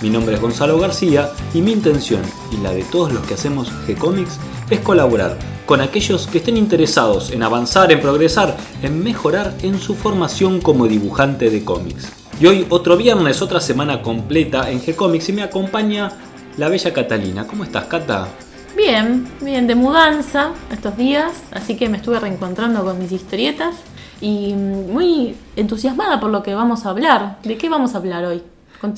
Mi nombre es Gonzalo García y mi intención y la de todos los que hacemos G-Comics es colaborar con aquellos que estén interesados en avanzar, en progresar, en mejorar en su formación como dibujante de cómics. Y hoy otro viernes, otra semana completa en G-Comics y me acompaña la bella Catalina. ¿Cómo estás, Cata? Bien, bien, de mudanza estos días, así que me estuve reencontrando con mis historietas y muy entusiasmada por lo que vamos a hablar. ¿De qué vamos a hablar hoy?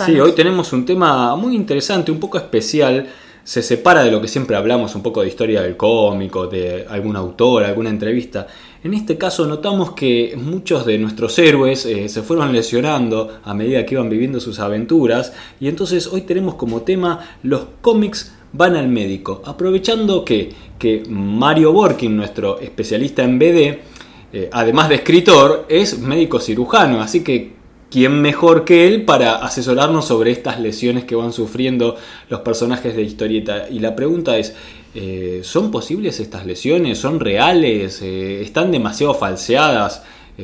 Sí, hoy tenemos un tema muy interesante, un poco especial. Se separa de lo que siempre hablamos, un poco de historia del cómico, de algún autor, alguna entrevista. En este caso notamos que muchos de nuestros héroes eh, se fueron lesionando a medida que iban viviendo sus aventuras y entonces hoy tenemos como tema los cómics van al médico, aprovechando que, que Mario Borkin, nuestro especialista en BD, eh, además de escritor, es médico cirujano, así que ¿quién mejor que él para asesorarnos sobre estas lesiones que van sufriendo los personajes de historieta? Y la pregunta es, eh, ¿son posibles estas lesiones? ¿Son reales? Eh, ¿Están demasiado falseadas?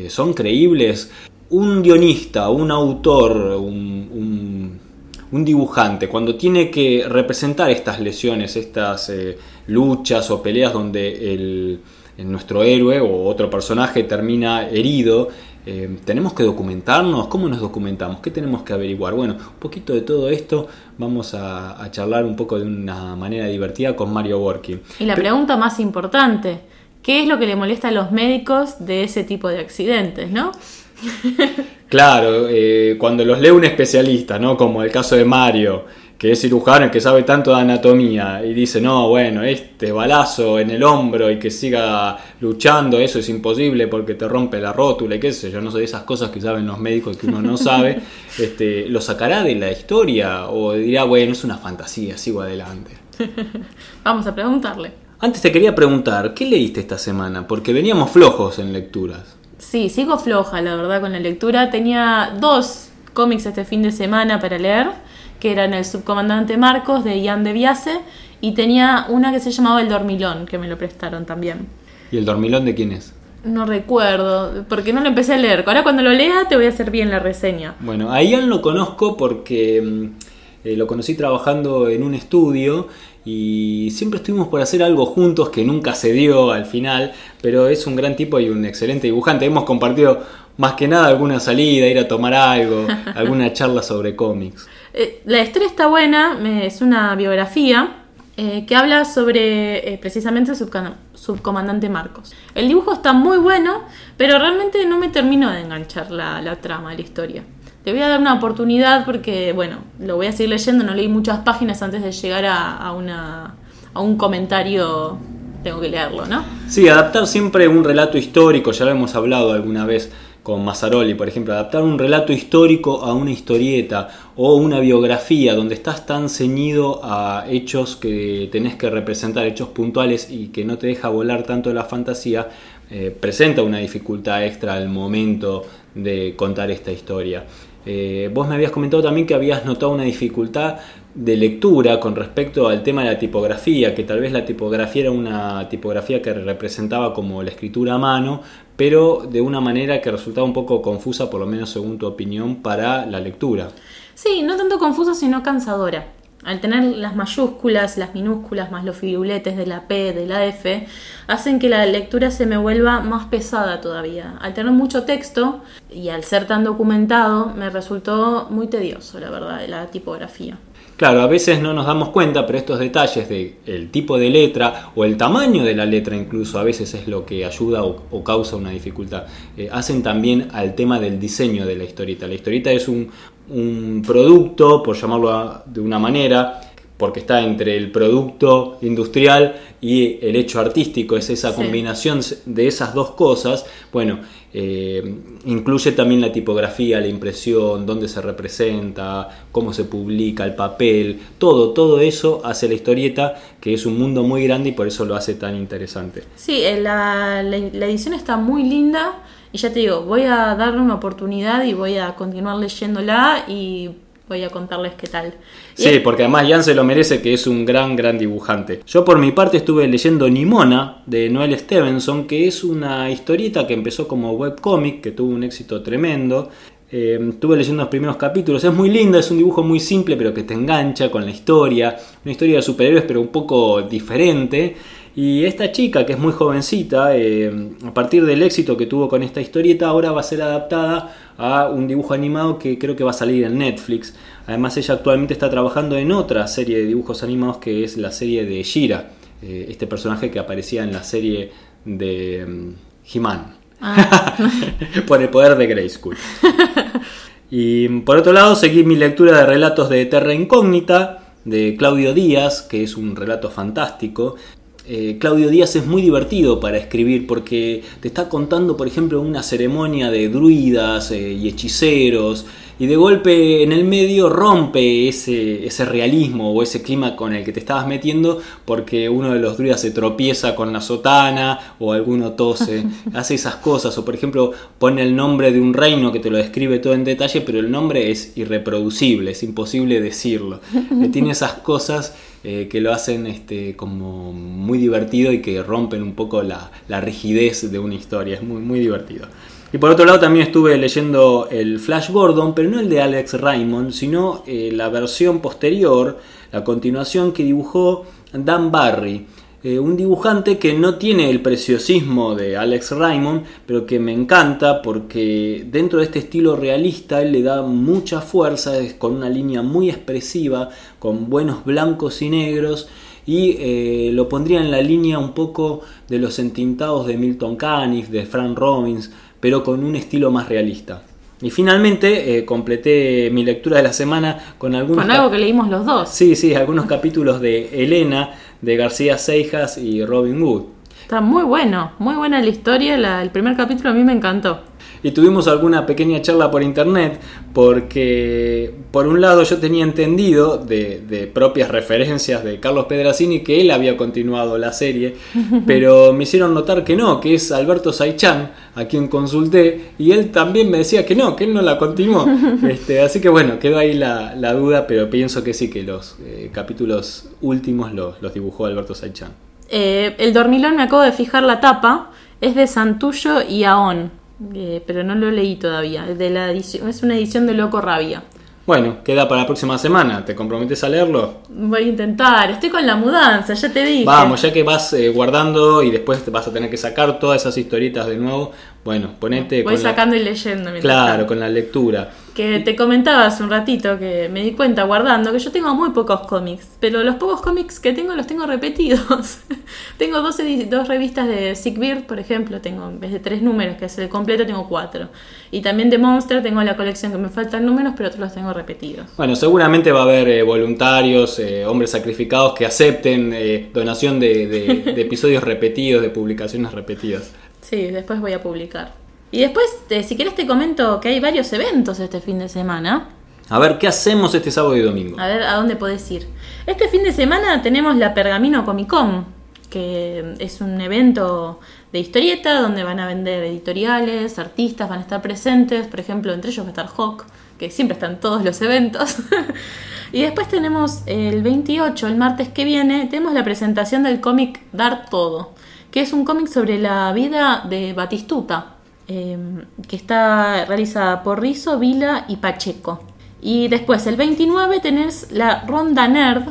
¿Son creíbles? Un guionista, un autor, un, un un dibujante, cuando tiene que representar estas lesiones, estas eh, luchas o peleas donde el, nuestro héroe o otro personaje termina herido, eh, ¿tenemos que documentarnos? ¿Cómo nos documentamos? ¿Qué tenemos que averiguar? Bueno, un poquito de todo esto vamos a, charlar un poco de una manera divertida con Mario Borky. Y la pregunta más importante, ¿qué es lo que le molesta a los médicos de ese tipo de accidentes, no? Claro, eh, cuando los lee un especialista, ¿no? Como el caso de Mario, que es cirujano y que sabe tanto de anatomía, y dice, no, bueno, este balazo en el hombro y que siga luchando, eso es imposible porque te rompe la rótula y qué sé yo, no sé, esas cosas que saben los médicos que uno no sabe, este, ¿lo sacará de la historia o dirá, bueno, es una fantasía, sigo adelante? Vamos a preguntarle. Antes te quería preguntar, ¿qué leíste esta semana? Porque veníamos flojos en lecturas. Sí, sigo floja, la verdad, con la lectura. Tenía dos cómics este fin de semana para leer, que eran El subcomandante Marcos de Ian de Viase y tenía una que se llamaba El Dormilón, que me lo prestaron también. ¿Y el Dormilón de quién es? No recuerdo, porque no lo empecé a leer. Ahora cuando lo lea te voy a hacer bien la reseña. Bueno, a Ian lo conozco porque mm, eh, lo conocí trabajando en un estudio y siempre estuvimos por hacer algo juntos que nunca se dio al final, pero es un gran tipo y un excelente dibujante. Hemos compartido más que nada alguna salida, ir a tomar algo, alguna charla sobre cómics. Eh, la historia está buena, es una biografía eh, que habla sobre eh, precisamente el subcomandante Marcos. El dibujo está muy bueno, pero realmente no me terminó de enganchar la, trama la historia. Le voy a dar una oportunidad porque, bueno, lo voy a seguir leyendo, no leí muchas páginas antes de llegar a, una, a un comentario, tengo que leerlo, ¿no? Sí, adaptar siempre un relato histórico, ya lo hemos hablado alguna vez con Mazzaroli, por ejemplo, adaptar un relato histórico a una historieta o una biografía donde estás tan ceñido a hechos que tenés que representar, hechos puntuales y que no te deja volar tanto la fantasía, eh, presenta una dificultad extra al momento de contar esta historia. Eh, vos me habías comentado también que habías notado una dificultad de lectura con respecto al tema de la tipografía, que tal vez la tipografía era una tipografía que representaba como la escritura a mano, pero de una manera que resultaba un poco confusa, por lo menos según tu opinión, para la lectura. Sí, no tanto confusa, sino cansadora al tener las mayúsculas, las minúsculas, más los firuletes de la P, de la F, hacen que la lectura se me vuelva más pesada todavía. Al tener mucho texto y al ser tan documentado, me resultó muy tedioso, la verdad, la tipografía. Claro, a veces no nos damos cuenta, pero estos detalles de el tipo de letra o el tamaño de la letra incluso a veces es lo que ayuda o, causa una dificultad. Eh, hacen también al tema del diseño de la historieta. La historieta es un, un producto, por llamarlo de una manera, porque está entre el producto industrial y el hecho artístico, es esa Sí. combinación de esas dos cosas, bueno, eh, incluye también la tipografía, la impresión, dónde se representa, cómo se publica, el papel, todo, todo eso hace la historieta, que es un mundo muy grande y por eso lo hace tan interesante. Sí, eh, la, la- la edición está muy linda y ya te digo, voy a darle una oportunidad y voy a continuar leyéndola y voy a contarles qué tal. Sí, porque además Jan se lo merece, que es un gran, gran dibujante. Yo por mi parte estuve leyendo Nimona de Noel Stevenson, que es una historieta que empezó como webcomic, que tuvo un éxito tremendo. Eh, estuve leyendo los primeros capítulos, es muy linda, es un dibujo muy simple, pero que te engancha con la historia. Una historia de superhéroes, pero un poco diferente. Y esta chica, que es muy jovencita, eh, a partir del éxito que tuvo con esta historieta, ahora va a ser adaptada a un dibujo animado que creo que va a salir en Netflix. Además, ella actualmente está trabajando en otra serie de dibujos animados que es la serie de Shira, eh, este personaje que aparecía en la serie de mm, He-Man. Ah. por el poder de Grayskull. Y por otro lado, seguí mi lectura de relatos de Terra Incógnita, de Claudio Díaz, que es un relato fantástico. Eh, Claudio Díaz es muy divertido para escribir porque te está contando, por ejemplo, una ceremonia de druidas eh, y hechiceros y de golpe en el medio rompe ese, ese realismo o ese clima con el que te estabas metiendo porque uno de los druidas se tropieza con la sotana o alguno tose, hace esas cosas o por ejemplo pone el nombre de un reino que te lo describe todo en detalle pero el nombre es irreproducible, es imposible decirlo. Eh, Tiene esas cosas eh, que lo hacen este, como muy divertido y que rompen un poco la, la rigidez de una historia, es muy, muy divertido. Y por otro lado también estuve leyendo el Flash Gordon, pero no el de Alex Raymond, sino eh, la versión posterior, la continuación que dibujó Dan Barry. Eh, un dibujante que no tiene el preciosismo de Alex Raymond, pero que me encanta porque dentro de este estilo realista él le da mucha fuerza, es con una línea muy expresiva, con buenos blancos y negros, y eh, lo pondría en la línea un poco de los entintados de Milton Caniff, de Frank Robbins, pero con un estilo más realista. Y finalmente eh, completé mi lectura de la semana con algunos Con algo que leímos los dos. Sí, sí, algunos capítulos de Elena, de García Seijas y Robin Wood. Está muy bueno, muy buena la historia. la- el primer capítulo a mí me encantó. Y tuvimos alguna pequeña charla por internet porque por un lado yo tenía entendido de, de propias referencias de Carlos Pedrazzini que él había continuado la serie, pero me hicieron notar que no, que es Alberto Saichan a quien consulté y él también me decía que no, que él no la continuó. Este, así que bueno, quedó ahí la, la duda, pero pienso que sí, que los eh, capítulos últimos los, los dibujó Alberto Saichan. Eh, el dormilón me acabo de fijar la tapa. Es de Santullo y Aón. Eh, pero no lo leí todavía. Es De la edición, es una edición de Loco Rabia. Bueno, queda para la próxima semana, ¿te comprometes a leerlo? Voy a intentar. Estoy con la mudanza, ya te dije. Vamos, ya que vas eh, guardando y después te vas a tener que sacar todas esas historietas de nuevo, bueno, ponete Voy con la- sacando y leyendo. mientras claro, tanto. con la lectura. Que te comentaba hace un ratito que me di cuenta guardando que yo tengo muy pocos cómics, pero los pocos cómics que tengo los tengo repetidos. tengo dos, dos revistas de Sick Beard, por ejemplo, tengo en vez de tres números, que es el completo, tengo cuatro. Y también de Monster tengo la colección que me faltan números, pero otros los tengo repetidos. Bueno, seguramente va a haber eh, voluntarios, eh, hombres sacrificados que acepten eh, donación de, de- de episodios repetidos, de publicaciones repetidas. Sí, después voy a publicar. Y después, si querés te comento que hay varios eventos este fin de semana. A ver, ¿qué hacemos este sábado y domingo? A ver, ¿a dónde podés ir? Este fin de semana tenemos la Pergamino Comic Con, que es un evento de historieta donde van a vender editoriales, artistas, van a estar presentes, por ejemplo, entre ellos va a estar Hawk, que siempre está en todos los eventos. y después tenemos el 28, el martes que viene, tenemos la presentación del cómic Dar Todo, que es un cómic sobre la vida de Batistuta, eh, que está realizada por Rizo, Vila y Pacheco. Y después, el 29, tenés la Ronda Nerd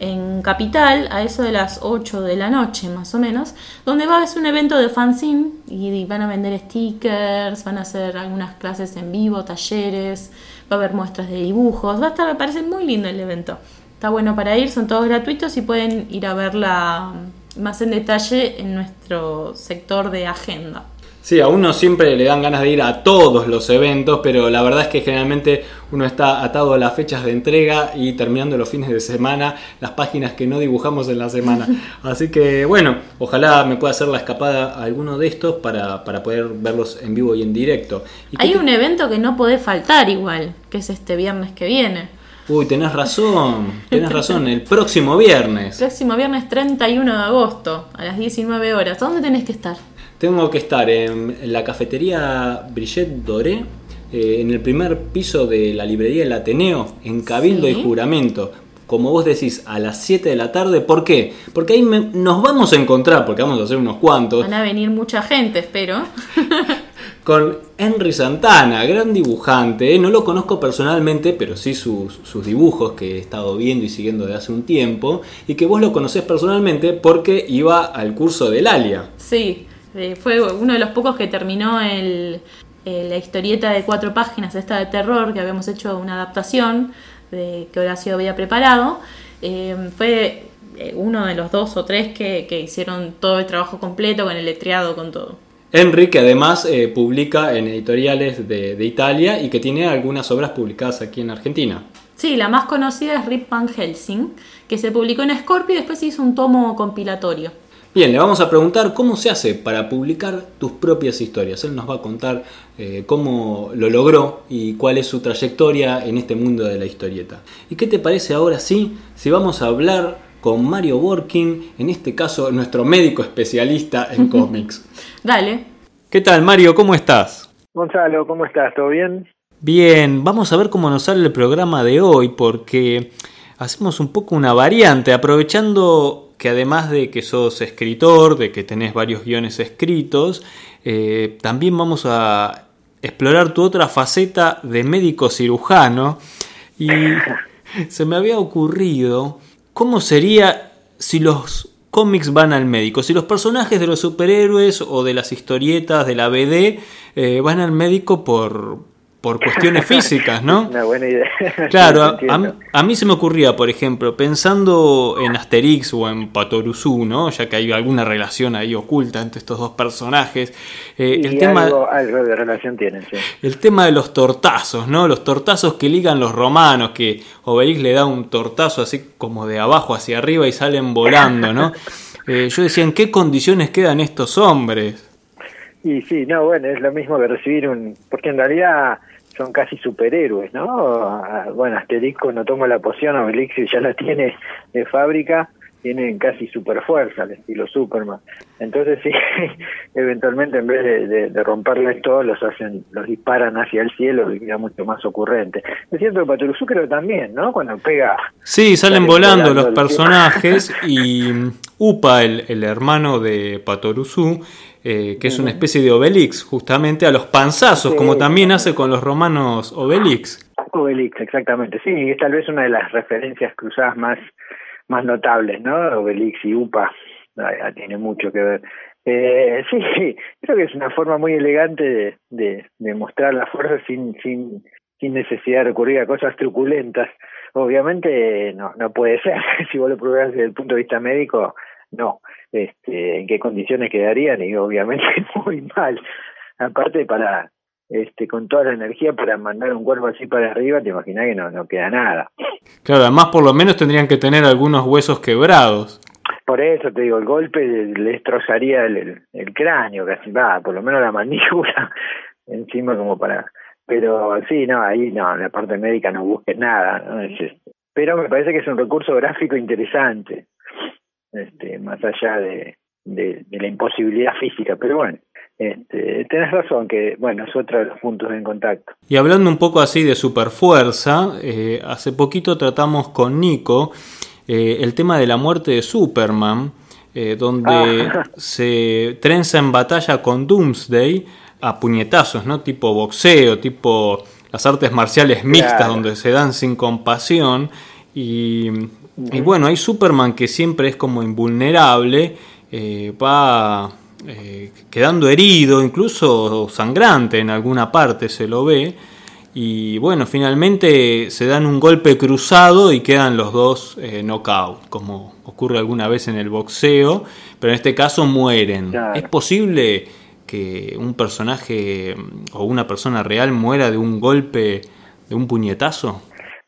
en Capital, a eso de las 8 de la noche más o menos, donde va a ser un evento de fanzine y van a vender stickers, van a hacer algunas clases en vivo, talleres, va a haber muestras de dibujos, va a estar, me parece muy lindo el evento. Está bueno para ir, son todos gratuitos y pueden ir a verla más en detalle en nuestro sector de agenda. Sí, a uno siempre le dan ganas de ir a todos los eventos, pero la verdad es que generalmente uno está atado a las fechas de entrega y terminando los fines de semana, las páginas que no dibujamos en la semana. Así que bueno, ojalá me pueda hacer la escapada a alguno de estos para, para poder verlos en vivo y en directo. Hay un evento que no puede faltar igual, que es este viernes que viene. Uy, tenés razón, tenés razón, el próximo viernes. Próximo viernes 31 de agosto, a las 19 horas. ¿Dónde tenés que estar? Tengo que estar en, la cafetería Brigitte Doré, eh, en el primer piso de la librería El Ateneo, en Cabildo y Juramento. Como vos decís, a las 7 de la tarde. ¿Por qué? Porque ahí nos vamos a encontrar, porque vamos a hacer unos cuantos. Van a venir mucha gente, espero. con Henry Santana, gran dibujante. ¿eh? No lo conozco personalmente, pero sí sus, sus, dibujos que he estado viendo y siguiendo de hace un tiempo. Y que vos lo conocés personalmente porque iba al curso del Alia. Sí, eh, fue uno de los pocos que terminó el, la historieta de cuatro páginas, esta de terror, que habíamos hecho una adaptación de que Horacio había preparado. Eh, fue eh, uno de los dos o tres que, hicieron todo el trabajo completo, con el letreado, con todo. Henry, que además publica en editoriales de, de, Italia y que tiene algunas obras publicadas aquí en Argentina. Sí, la más conocida es Rip Van Helsing, que se publicó en Scorpio y después hizo un tomo compilatorio. Bien, le vamos a preguntar cómo se hace para publicar tus propias historias. Él nos va a contar eh, cómo lo logró y cuál es su trayectoria en este mundo de la historieta. ¿Y qué te parece ahora sí si vamos a hablar con Mario Borkin, en este caso nuestro médico especialista en cómics? Dale. ¿Qué tal Mario? ¿Cómo estás? Gonzalo, ¿cómo estás? ¿Todo bien? Bien, vamos a ver cómo nos sale el programa de hoy porque hacemos un poco una variante aprovechando que además de que sos escritor, de que tenés varios guiones escritos, eh, también vamos a explorar tu otra faceta de médico cirujano. Y se me había ocurrido cómo sería si los cómics van al médico, si los personajes de los superhéroes o de las historietas de la BD eh, van al médico por, por cuestiones físicas, ¿no? Una buena idea. Claro, a, mí se me ocurría, por ejemplo, pensando en Asterix o en Patoruzú, ¿no? Ya que hay alguna relación ahí oculta entre estos dos personajes. Eh, el tema, algo, de relación tienen, sí. El tema de los tortazos, ¿no? Los tortazos que ligan los romanos, que Obelix le da un tortazo así como de abajo hacia arriba y salen volando, ¿no? Eh, yo decía, ¿en qué condiciones quedan estos hombres? Y sí, no, bueno, es lo mismo que recibir un... Porque en realidad son casi superhéroes, ¿no? Ah, bueno, Asterix no toma la poción, Obelix ya la tiene de fábrica, tienen casi super fuerza al estilo Superman. Entonces sí, eventualmente en vez de, de, romperles todo, los hacen, los disparan hacia el cielo y queda mucho más ocurrente. Es cierto que Patoruzú creo también, ¿no? Cuando pega... Sí, salen, volando, los personajes y Upa, el, el hermano de Patoruzú, eh, que es una especie de Obelix, justamente a los panzazos, como también hace con los romanos Obelix. Obelix, exactamente, sí, es tal vez una de las referencias cruzadas más, más notables, ¿no? Obelix y UPA, tiene mucho que ver. Eh, sí, creo que es una forma muy elegante de, de, mostrar la fuerza sin, sin, sin necesidad de recurrir a cosas truculentas. Obviamente no, no puede ser, si vos lo probás desde el punto de vista médico, no, este, en qué condiciones quedarían y obviamente muy mal. Aparte para este con toda la energía para mandar un cuerpo así para arriba, te imaginas que no, no queda nada. Claro, además por lo menos tendrían que tener algunos huesos quebrados. Por eso te digo, el golpe le destrozaría el, el, cráneo, casi va, por lo menos la mandíbula encima como para... Pero sí, no, ahí no, en la parte médica no busques nada, ¿no? pero me parece que es un recurso gráfico interesante este, más allá de, de, la imposibilidad física, pero bueno, este, tenés razón que, bueno, es otro de los puntos en contacto. Y hablando un poco así de superfuerza, eh, hace poquito tratamos con Nico eh, el tema de la muerte de Superman, eh, donde ah. se trenza en batalla con Doomsday a puñetazos, ¿no? Tipo boxeo, tipo las artes marciales mixtas, donde se dan sin compasión. Y y bueno, hay Superman que siempre es como invulnerable, eh, va eh, quedando herido, incluso sangrante en alguna parte se lo ve. Y bueno, finalmente se dan un golpe cruzado y quedan los dos eh, knockout, como ocurre alguna vez en el boxeo, pero en este caso mueren. ¿Es posible que un personaje o una persona real muera de un golpe, de un puñetazo?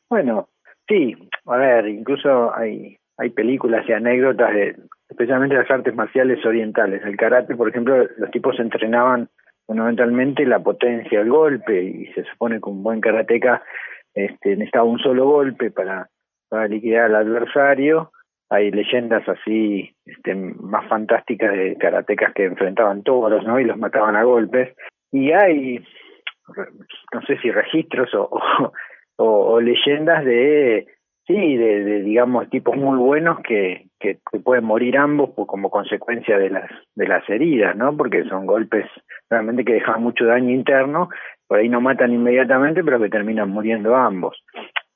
Bueno, sí, a ver, incluso hay, hay películas y anécdotas de especialmente las artes marciales orientales. El karate, por ejemplo, los tipos entrenaban fundamentalmente la potencia del golpe y se supone que un buen karateca este, necesitaba un solo golpe para, para liquidar al adversario. Hay leyendas así este, más fantásticas de karatecas que enfrentaban todos, ¿no? Y los mataban a golpes. Y hay, no sé si registros o, o leyendas de Sí, de, digamos tipos muy buenos que, que, pueden morir ambos como consecuencia de las de las heridas, ¿no? Porque son golpes realmente que dejan mucho daño interno, por ahí no matan inmediatamente, pero que terminan muriendo ambos.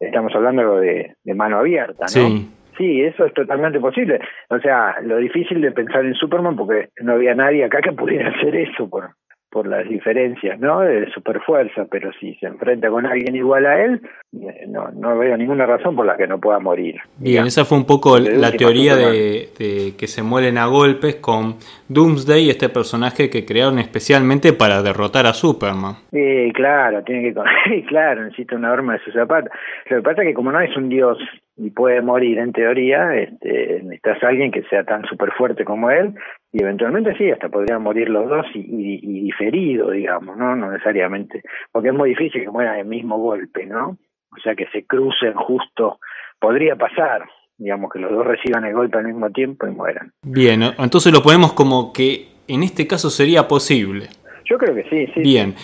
Estamos hablando de, de mano abierta, ¿no? Sí. Sí, eso es totalmente posible. O sea, lo difícil de pensar en Superman porque no había nadie acá que pudiera hacer eso por por las diferencias, ¿no? De superfuerza, pero si se enfrenta con alguien igual a él, eh, no, no veo ninguna razón por la que no pueda morir. Bien, esa fue un poco la teoría de, que se mueren a golpes con Doomsday, este personaje que crearon especialmente para derrotar a Superman. Sí, claro, tiene que, claro, necesita una arma de su zapato. Lo que pasa es que como no es un dios y puede morir en teoría, este, necesitas a alguien que sea tan súper fuerte como él y eventualmente sí, hasta podrían morir los dos y, y, diferido, digamos, ¿no? No necesariamente, porque es muy difícil que mueran el mismo golpe, ¿no? O sea, que se crucen justo, podría pasar, digamos, que los dos reciban el golpe al mismo tiempo y mueran. Bien, entonces lo ponemos como que en este caso sería posible. Yo creo que sí, sí. Bien.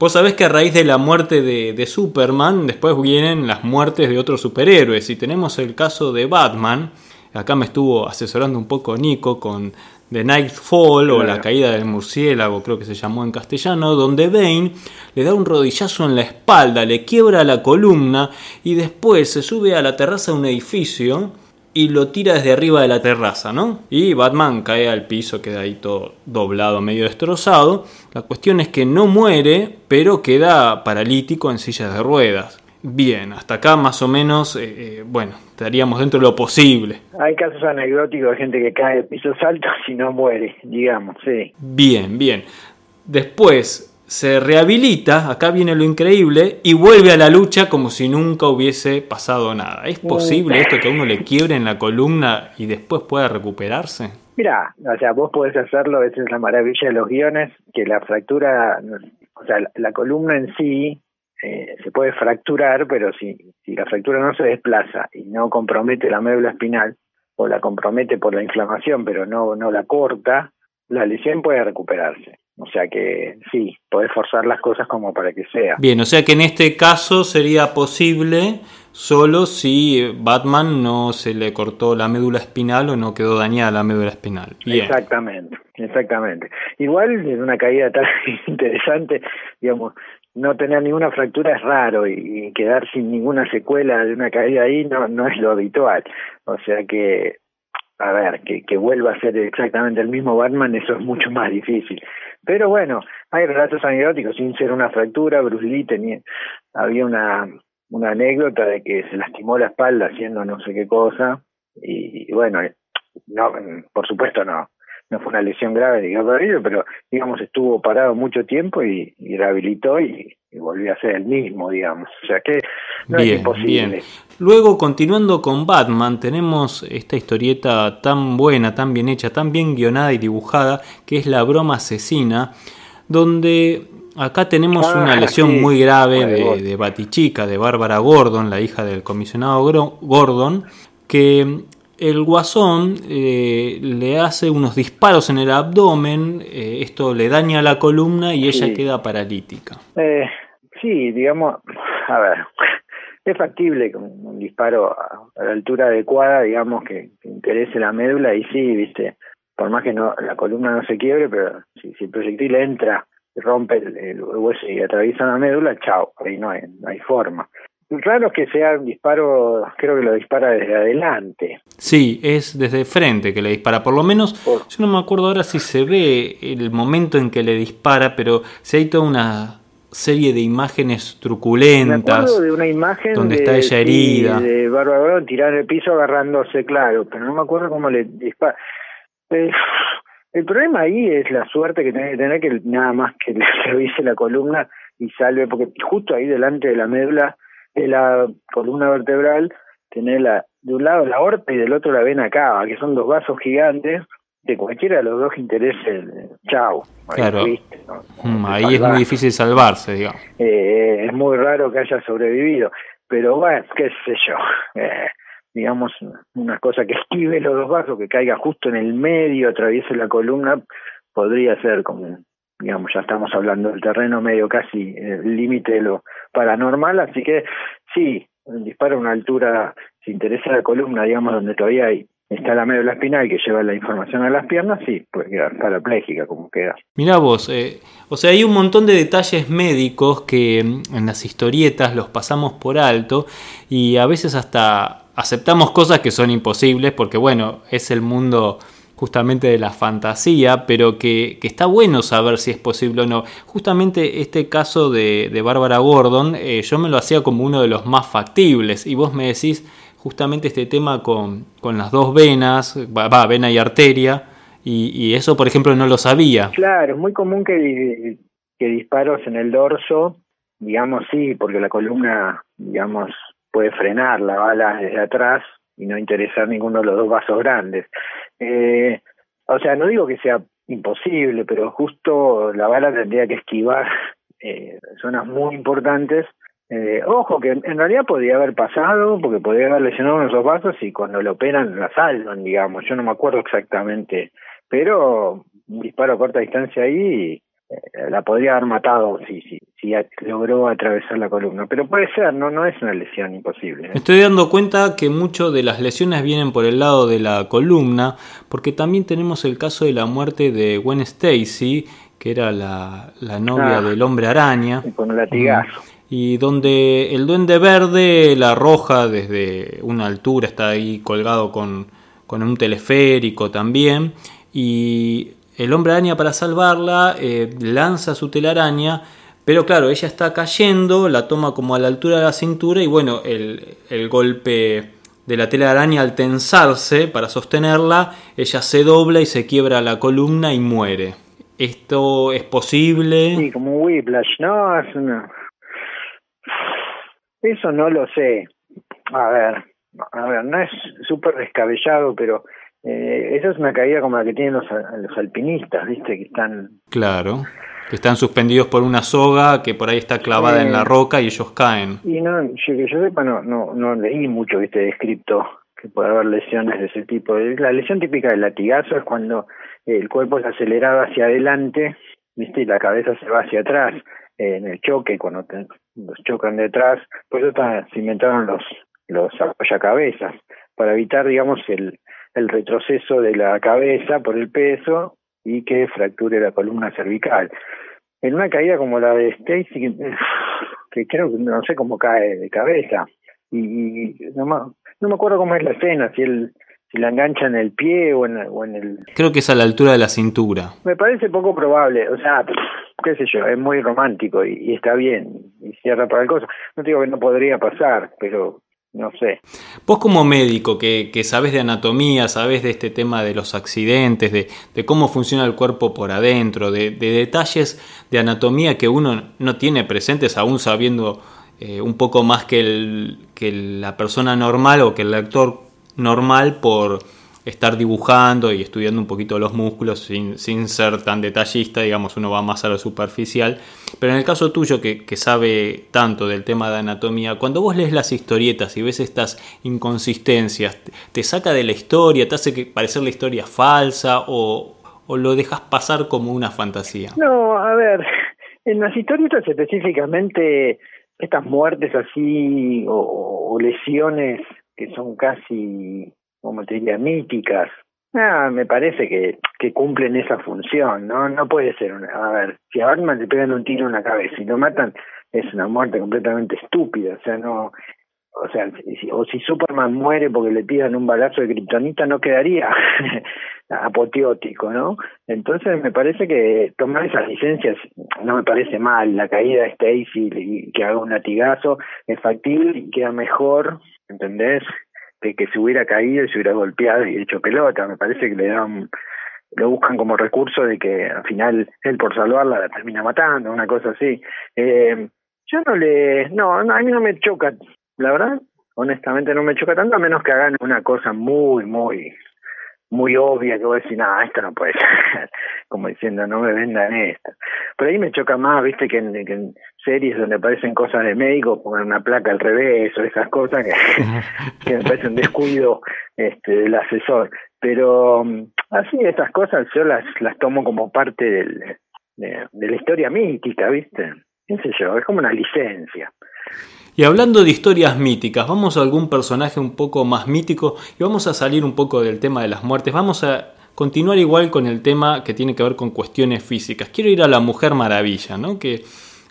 Vos sabés que a raíz de la muerte de, de, Superman, después vienen las muertes de otros superhéroes. Y tenemos el caso de Batman. Acá me estuvo asesorando un poco Nico con The Nightfall o La caída del murciélago, creo que se llamó en castellano, donde Bane le da un rodillazo en la espalda, le quiebra la columna y después se sube a la terraza de un edificio y lo tira desde arriba de la terraza, ¿no? Y Batman cae al piso, queda ahí todo doblado, medio destrozado. La cuestión es que no muere, pero queda paralítico en silla de ruedas. Bien, hasta acá más o menos, eh, eh, bueno, estaríamos dentro de lo posible. Hay casos anecdóticos de gente que cae de pisos altos y no muere, digamos, sí. Bien, bien. Después se rehabilita, acá viene lo increíble, y vuelve a la lucha como si nunca hubiese pasado nada. ¿Es posible esto que a uno le quiebre en la columna y después pueda recuperarse? Mira, o sea, vos podés hacerlo, esa es la maravilla de los guiones, que la fractura, o sea, la, columna en sí eh, se puede fracturar, pero si, si la fractura no se desplaza y no compromete la médula espinal, o la compromete por la inflamación, pero no, no la corta, la lesión puede recuperarse. O sea que sí, podés forzar las cosas como para que sea. Bien, o sea que en este caso sería posible solo si Batman no se le cortó la médula espinal o no quedó dañada la médula espinal. Exactamente, exactamente. Igual en una caída tan interesante, digamos, no tener ninguna fractura es raro y, quedar sin ninguna secuela de una caída ahí no, no es lo habitual. O sea que a ver, que, que vuelva a ser exactamente el mismo Batman, eso es mucho más difícil. Pero bueno, hay relatos anecdóticos sin ser una fractura. Bruce Lee tenía, había una, una anécdota de que se lastimó la espalda haciendo no sé qué cosa. Y, bueno, no, por supuesto no, no fue una lesión grave, digamos, pero digamos estuvo parado mucho tiempo y, rehabilitó y, volvió a ser el mismo, digamos. O sea que no es imposible. Luego, continuando con Batman, tenemos esta historieta tan buena, tan bien hecha, tan bien guionada y dibujada, que es La broma asesina, donde acá tenemos ah, una lesión muy grave de, de Batichica, de Bárbara Gordon, la hija del comisionado Gordon, que el guasón eh, le hace unos disparos en el abdomen, eh, esto le daña la columna y ella queda paralítica. Eh, sí, digamos, a ver, es factible con un disparo a, la altura adecuada, digamos, que, interese la médula y sí, viste, por más que no la columna no se quiebre, pero si, el proyectil entra, rompe el, hueso y atraviesa la médula, chao, ahí no hay, no hay forma. Raro es que sea un disparo, creo que lo dispara desde adelante. Sí, es desde frente que le dispara. Por lo menos, yo no me acuerdo ahora si se ve el momento en que le dispara, pero si hay toda una serie de imágenes truculentas. de una imagen donde está ella herida. de Bárbara tirada en el piso agarrándose, claro, pero no me acuerdo cómo le dispara. Eh, El problema ahí es la suerte que tiene que tener que nada más que le revise la columna y salve, porque justo ahí delante de la médula de la columna vertebral, tener la, de un lado la aorta y del otro la vena cava, que son dos vasos gigantes, de cualquiera de los dos intereses, chau. Claro. Mm, ahí, es muy difícil salvarse, digamos. Eh, es muy raro que haya sobrevivido, pero bueno, qué sé yo. Eh, digamos, una cosa que esquive los dos vasos, que caiga justo en el medio, atraviese la columna, podría ser como, digamos, ya estamos hablando del terreno medio casi el límite de lo paranormal, así que sí, un disparo a una altura, si interesa la columna, digamos, donde todavía está la médula espinal que lleva la información a las piernas, sí, puede quedar parapléjica como queda. Mirá vos, eh, o sea, hay un montón de detalles médicos que mm, en las historietas los pasamos por alto y a veces hasta aceptamos cosas que son imposibles porque bueno, es el mundo justamente de la fantasía, pero que, está bueno saber si es posible o no. Justamente este caso de, de Bárbara Gordon, eh, yo me lo hacía como uno de los más factibles y vos me decís justamente este tema con, con las dos venas, va, vena y arteria, y, eso, por ejemplo, no lo sabía. Claro, es muy común que, que disparos en el dorso, digamos, sí, porque la columna, digamos, puede frenar la bala desde atrás y no interesar ninguno de los dos vasos grandes. Eh, o sea, no digo que sea imposible, pero justo la bala tendría que esquivar eh, zonas muy importantes eh, ojo, que en realidad podría haber pasado, porque podría haber lesionado uno de esos vasos y cuando lo operan la salvan, digamos. Yo no me acuerdo exactamente, pero un disparo a corta distancia ahí eh, la podría haber matado si, si, si logró atravesar la columna. Pero puede ser, no, no es una lesión imposible. ¿eh? Me estoy dando cuenta que muchas de las lesiones vienen por el lado de la columna, porque también tenemos el caso de la muerte de Gwen Stacy, que era la, la novia ah. del hombre araña. Con un latigazo y donde el duende verde la arroja desde una altura, está ahí colgado con, un teleférico también, y el hombre araña para salvarla eh, lanza su telaraña, pero claro, ella está cayendo, la toma como a la altura de la cintura y bueno, el, el golpe de la telaraña al tensarse para sostenerla, ella se dobla y se quiebra la columna y muere. ¿Esto es posible? Sí, como whiplash, ¿no? Es una eso no lo sé. A ver, a ver, no es súper descabellado, pero eh, esa es una caída como la que tienen los, los alpinistas, ¿viste? Que están... Claro, que están suspendidos por una soga que por ahí está clavada en la roca y ellos caen. Y no, yo, que yo sepa, no, no, no leí mucho, ¿viste? Descripto que puede haber lesiones de ese tipo. La lesión típica del latigazo es cuando el cuerpo es acelerado hacia adelante, ¿viste? Y la cabeza se va hacia atrás en el choque, cuando los chocan detrás, pues eso se inventaron los, los apoyacabezas, para evitar, digamos, el, el retroceso de la cabeza por el peso y que fracture la columna cervical. En una caída como la de Stacy, que, creo que no sé cómo cae de cabeza, y, no, me, no me acuerdo cómo es la escena, si él si la engancha en el pie o en, o en el... Creo que es a la altura de la cintura. Me parece poco probable, o sea, qué sé yo, es muy romántico y, está bien, y cierra para el cosa. No digo que no podría pasar, pero no sé. Vos como médico que, que sabes de anatomía, sabes de este tema de los accidentes, de, de cómo funciona el cuerpo por adentro, de, de, detalles de anatomía que uno no tiene presentes aún sabiendo eh, un poco más que, el, que la persona normal o que el lector normal por estar dibujando y estudiando un poquito los músculos sin, sin, ser tan detallista, digamos, uno va más a lo superficial. Pero en el caso tuyo, que, sabe tanto del tema de anatomía, cuando vos lees las historietas y ves estas inconsistencias, ¿te saca de la historia? ¿Te hace que parecer la historia falsa o, o lo dejas pasar como una fantasía? No, a ver, en las historietas específicamente, estas muertes así o, o lesiones que son casi como te diría, míticas. Ah, me parece que, que cumplen esa función, ¿no? No puede ser una... A ver, si a Batman le pegan un tiro en la cabeza y lo matan, es una muerte completamente estúpida, o sea, no... O sea, o si Superman muere porque le pidan un balazo de kriptonita, no quedaría apoteótico, ¿no? Entonces me parece que tomar esas licencias no me parece mal. La caída de Stacy y que haga un latigazo es factible y queda mejor, ¿entendés? De que se hubiera caído y se hubiera golpeado y hecho pelota. Me parece que le da lo buscan como recurso de que al final él por salvarla la termina matando, una cosa así. Eh, yo no le, no, a mí no me choca, la verdad, honestamente no me choca tanto, a menos que hagan una cosa muy, muy, muy obvia que voy a decir, no, esto no puede ser, como diciendo, no me vendan esto. Por ahí me choca más, viste, que en, que en series donde aparecen cosas de médico, ponen una placa al revés o esas cosas que, que me parece un descuido este, del asesor. Pero mm, así, estas cosas yo las, las tomo como parte del, de, de la historia mítica, viste, qué sé yo, es como una licencia. Y hablando de historias míticas, vamos a algún personaje un poco más mítico y vamos a salir un poco del tema de las muertes. Vamos a continuar igual con el tema que tiene que ver con cuestiones físicas. Quiero ir a la Mujer Maravilla, ¿no? Que,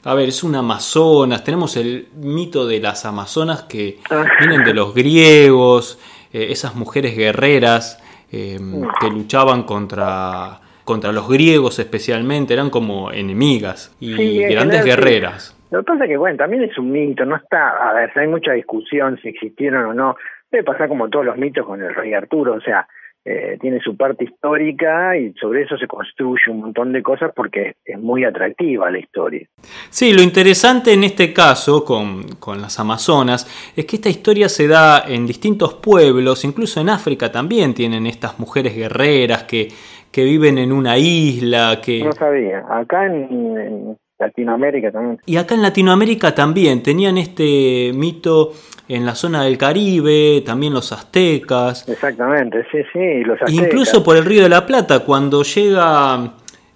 a ver, es una amazonas. Tenemos el mito de las amazonas que vienen de los griegos, eh, esas mujeres guerreras eh, que luchaban contra contra los griegos especialmente, eran como enemigas y grandes guerreras. Lo que pasa es que, bueno, también es un mito, no está, a ver, hay mucha discusión si existieron o no. Debe pasar como todos los mitos con el rey Arturo, o sea, eh, tiene su parte histórica y sobre eso se construye un montón de cosas porque es muy atractiva la historia. Sí, lo interesante en este caso con, con, las Amazonas es que esta historia se da en distintos pueblos, incluso en África también tienen estas mujeres guerreras que, que viven en una isla, que... No sabía, acá en Latinoamérica también. Y acá en Latinoamérica también tenían este mito en la zona del Caribe, también los aztecas. Exactamente, sí, sí, los aztecas. Incluso por el Río de la Plata, cuando llega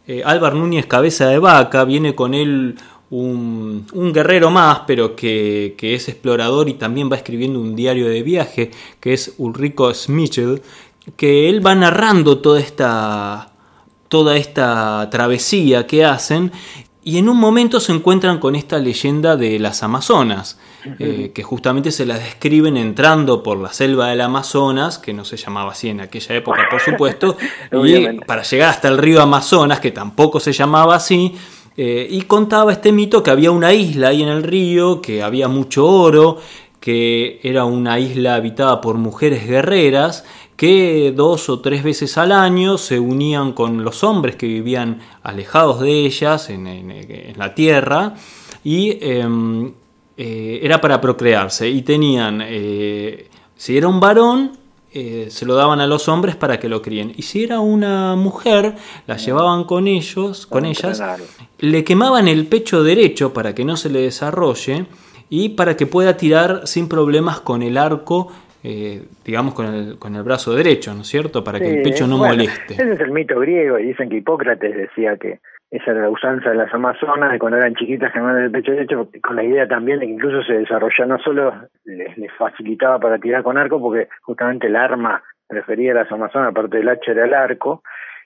eh, Álvar Núñez Cabeza de Vaca, viene con él un, un guerrero más, pero que, que, es explorador y también va escribiendo un diario de viaje, que es Ulrico Smichel, que él va narrando toda esta toda esta travesía que hacen y en un momento se encuentran con esta leyenda de las Amazonas, eh, que justamente se las describen entrando por la selva del Amazonas, que no se llamaba así en aquella época, por supuesto, y para llegar hasta el río Amazonas, que tampoco se llamaba así, eh, y contaba este mito que había una isla ahí en el río, que había mucho oro, que era una isla habitada por mujeres guerreras, que dos o tres veces al año se unían con los hombres que vivían alejados de ellas en, la tierra y em, eh, era para procrearse y tenían, eh, si era un varón, eh, se lo daban a los hombres para que lo críen. Y si era una mujer, la llevaban con ellos, con ellas, le quemaban el pecho derecho para que no se le desarrolle y para que pueda tirar sin problemas con el arco eh, digamos, con el, con el brazo derecho, ¿no es cierto? Para que el pecho no moleste. Ese es el mito griego y dicen que Hipócrates decía que esa era la usanza de las amazonas, de cuando eran chiquitas que el pecho derecho, con la idea también de que incluso se desarrolló, no solo les, les facilitaba para tirar con arco, porque justamente el arma preferida de las amazonas, aparte del hacha, era el arco,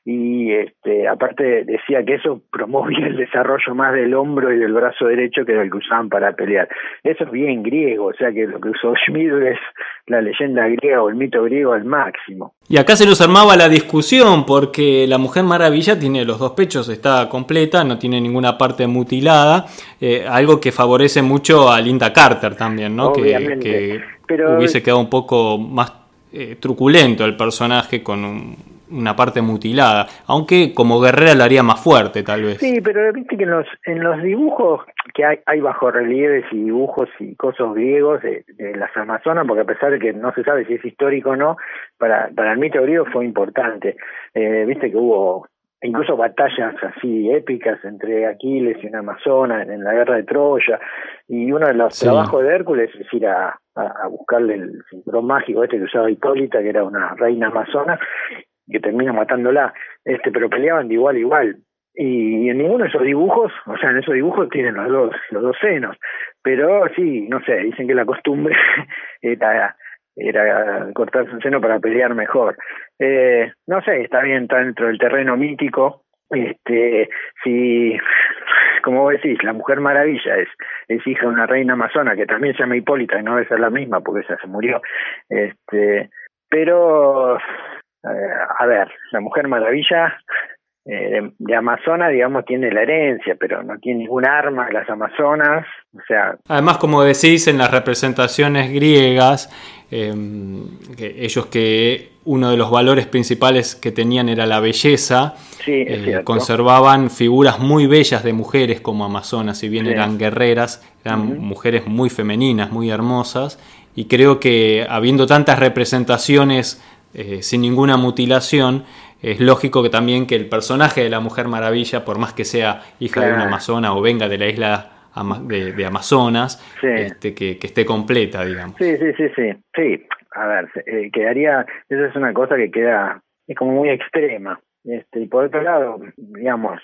y este, aparte decía que eso promovía el desarrollo más del hombro y del brazo derecho que era el que usaban para pelear. Eso es bien griego, o sea que lo que usó Schmidt es la leyenda griega o el mito griego al máximo. Y acá se nos armaba la discusión porque la Mujer Maravilla tiene los dos pechos, está completa, no tiene ninguna parte mutilada, eh, algo que favorece mucho a Linda Carter también, ¿no? Que, que Pero... hubiese quedado un poco más eh, truculento el personaje con un una parte mutilada, aunque como guerrera la haría más fuerte tal vez. Sí, pero viste que en los, en los dibujos que hay, hay relieves y dibujos y cosas griegos de, las Amazonas, porque a pesar de que no se sabe si es histórico o no, para, para el mito griego fue importante. Eh, viste que hubo incluso batallas así épicas entre Aquiles y una Amazona en, la guerra de Troya, y uno de los trabajos de Hércules es ir a, a, buscarle el cinturón mágico este que usaba Hipólita, que era una reina amazona, que termina matándola, este, pero peleaban de igual a igual. Y, en ninguno de esos dibujos, o sea, en esos dibujos tienen los dos, los dos senos, pero sí, no sé, dicen que la costumbre era, era cortarse un seno para pelear mejor. Eh, no sé, está bien, está dentro del terreno mítico, este, si, como vos decís, la Mujer Maravilla es, es hija de una reina amazona que también se llama Hipólita y no debe ser la misma porque esa se murió, este, pero a ver, la Mujer Maravilla eh, de, Amazona, digamos, tiene la herencia, pero no tiene ningún arma las Amazonas, o sea... Además, como decís, en las representaciones griegas, Em, ellos que uno de los valores principales que tenían era la belleza, eh, conservaban figuras muy bellas de mujeres como Amazonas, si bien eran guerreras, eran mujeres muy femeninas, muy hermosas, y creo que habiendo tantas representaciones eh, sin ninguna mutilación, es lógico que también que el personaje de la Mujer Maravilla, por más que sea hija de una amazona o venga de la isla de, Amazonas, este, que, esté completa, digamos. Sí, sí, sí, sí. Sí, a ver, eh, quedaría, eso es una cosa que queda, es como muy extrema. Este, y por otro lado, digamos,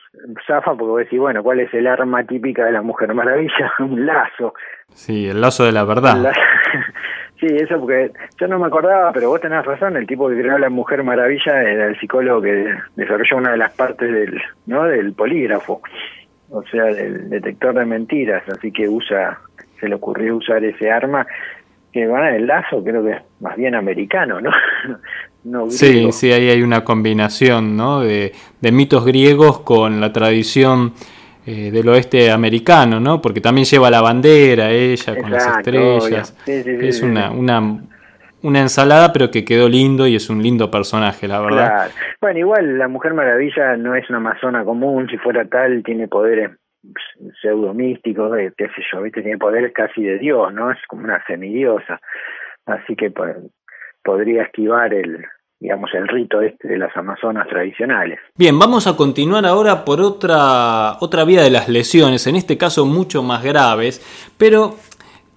zafa porque vos decís, bueno, ¿cuál es el arma típica de la Mujer Maravilla? Un lazo. Sí, el lazo de la verdad. Sí, eso porque yo no me acordaba, pero vos tenés razón, el tipo que creó la Mujer Maravilla era el psicólogo que desarrolló una de las partes del, ¿no? del polígrafo o sea, del detector de mentiras, así que usa, se le ocurrió usar ese arma, que bueno, el lazo creo que es más bien americano, ¿no? no sí, sí, ahí hay una combinación, ¿no? De, de mitos griegos con la tradición eh, del oeste americano, ¿no? Porque también lleva la bandera ella con las estrellas. es una, una una ensalada, pero que quedó lindo y es un lindo personaje, la verdad. Bueno, igual la Mujer Maravilla no es una amazona común, si fuera tal, tiene poderes pseudo místicos, qué sé yo, ¿viste? tiene poderes casi de Dios, ¿no? Es como una semidiosa. Así que pues, podría esquivar el, digamos, el rito este de las amazonas tradicionales. Bien, vamos a continuar ahora por otra, otra vía de las lesiones, en este caso mucho más graves, pero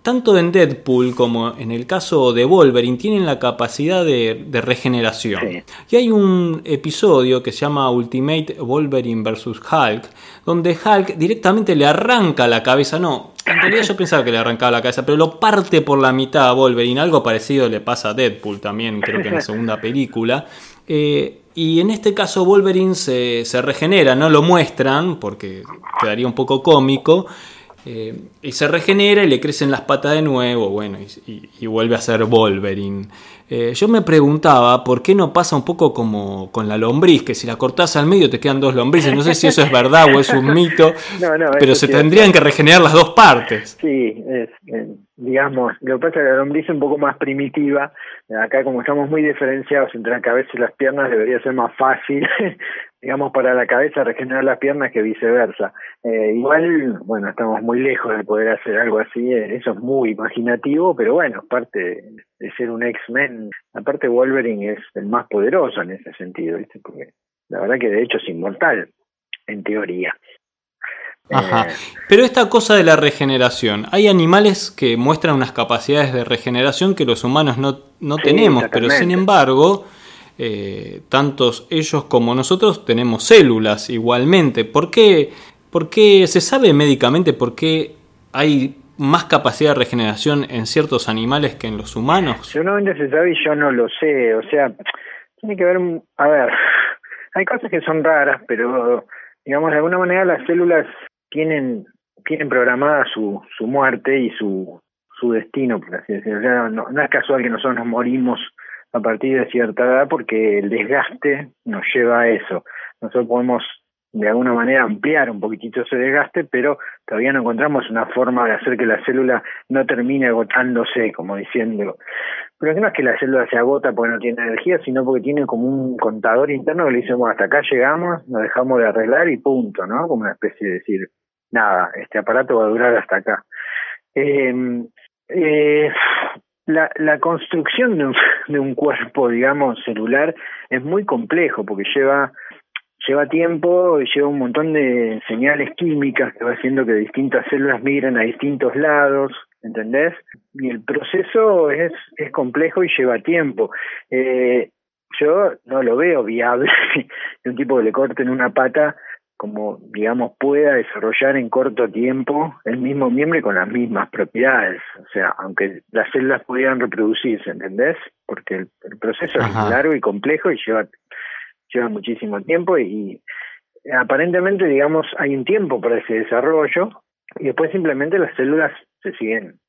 tanto en Deadpool como en el caso de Wolverine tienen la capacidad de, regeneración. Y hay un episodio que se llama Ultimate Wolverine vs. Hulk, donde Hulk directamente le arranca la cabeza, no, en realidad yo pensaba que le arrancaba la cabeza, pero lo parte por la mitad a Wolverine. Algo parecido le pasa a Deadpool también, creo que en la segunda película. Eh, y en este caso Wolverine se, se, regenera, no lo muestran porque quedaría un poco cómico, eh, y se regenera y le crecen las patas de nuevo, bueno, y, vuelve a ser Wolverine. Eh, yo me preguntaba por qué no pasa un poco como con la lombriz, que si la cortás al medio te quedan dos lombrices. No sé si eso es verdad o es un mito, pero se tendrían que regenerar las dos partes. Sí, es, eh, digamos, lo que pasa es que la lombriz es un poco más primitiva. Acá, como estamos muy diferenciados entre la cabeza y las piernas, debería ser más fácil digamos, para la cabeza regenerar las piernas que viceversa. Eh, igual, bueno, estamos muy lejos de poder hacer algo así, eh, eso es muy imaginativo, pero bueno, aparte de ser un X-Men, aparte Wolverine es el más poderoso en ese sentido, ¿viste? Porque la verdad que de hecho es inmortal, en teoría. Ajá. Eh, pero esta cosa de la regeneración, hay animales que muestran unas capacidades de regeneración que los humanos no, no tenemos, pero sin embargo, eh, tantos ellos como nosotros tenemos células igualmente. ¿Por qué, ¿Por qué se sabe médicamente por qué hay más capacidad de regeneración en ciertos animales que en los humanos? Seguramente se sabe y yo no lo sé. O sea, tiene que ver, a ver, hay cosas que son raras, pero digamos de alguna manera las células tienen tienen programada su, su muerte y su, su destino, por así decirlo. no, no es casual que nosotros nos morimos a partir de cierta edad porque el desgaste nos lleva a eso. Nosotros podemos de alguna manera ampliar un poquitito ese desgaste, pero todavía no encontramos una forma de hacer que la célula no termine agotándose, como diciendo. Pero no es que la célula se agota porque no tiene energía, sino porque tiene como un contador interno que le dice, hasta acá llegamos, nos dejamos de arreglar y punto, ¿no? Como una especie de decir, nada, este aparato va a durar hasta acá. Eh, eh, la, la construcción de un, de un cuerpo, digamos, celular es muy complejo porque lleva lleva tiempo y lleva un montón de señales químicas que va haciendo que distintas células migren a distintos lados, ¿entendés? Y el proceso es, es complejo y lleva tiempo. Eh, yo no lo veo viable de un tipo que le corten una pata como digamos pueda desarrollar en corto tiempo el mismo miembro y con las mismas propiedades, o sea, aunque las células pudieran reproducirse, ¿entendés? Porque el, proceso es largo y complejo y lleva lleva muchísimo tiempo y, aparentemente digamos hay un tiempo para ese desarrollo y después simplemente las células se siguen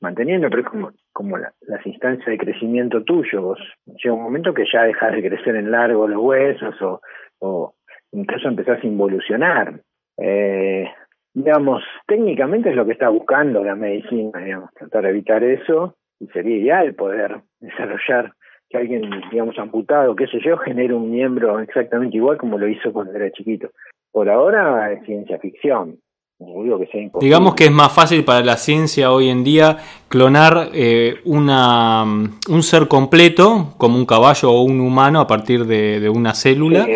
manteniendo, pero es como, como las instancias de crecimiento tuyo, vos llega un momento que ya dejas de crecer en largo los huesos o, o incluso empezás a involucionar. Eh, digamos, técnicamente es lo que está buscando la medicina, digamos, tratar de evitar eso y sería ideal poder desarrollar que alguien, digamos, amputado, qué sé yo, genere un miembro exactamente igual como lo hizo cuando era chiquito. Por ahora es ciencia ficción. Digamos que es más fácil para la ciencia hoy en día clonar eh, una, un ser completo, como un caballo o un humano, a partir de, una célula,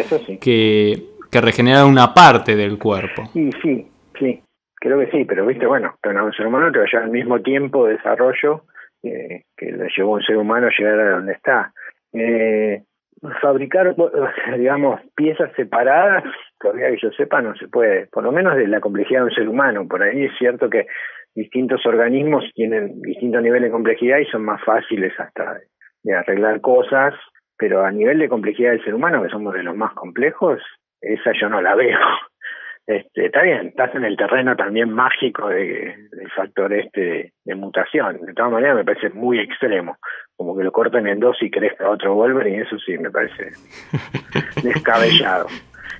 que, que regenera una parte del cuerpo. Sí, sí, sí, creo que sí, pero viste, bueno, clonar un ser humano te va a llevar al mismo tiempo de desarrollo que le llevó un ser humano a llegar a donde está. Eh, fabricar, digamos, piezas separadas, todavía que yo sepa, no se puede, por lo menos de la complejidad de un ser humano. Por ahí es cierto que distintos organismos tienen distintos niveles de complejidad y son más fáciles hasta de arreglar cosas, pero a nivel de complejidad del ser humano, que somos de los más complejos, esa yo no la veo. Este, está bien, estás en el terreno también mágico de, del factor este de, mutación. De todas maneras me parece muy extremo, como que lo corten en dos y crezca otro Wolverine, y eso sí me parece descabellado.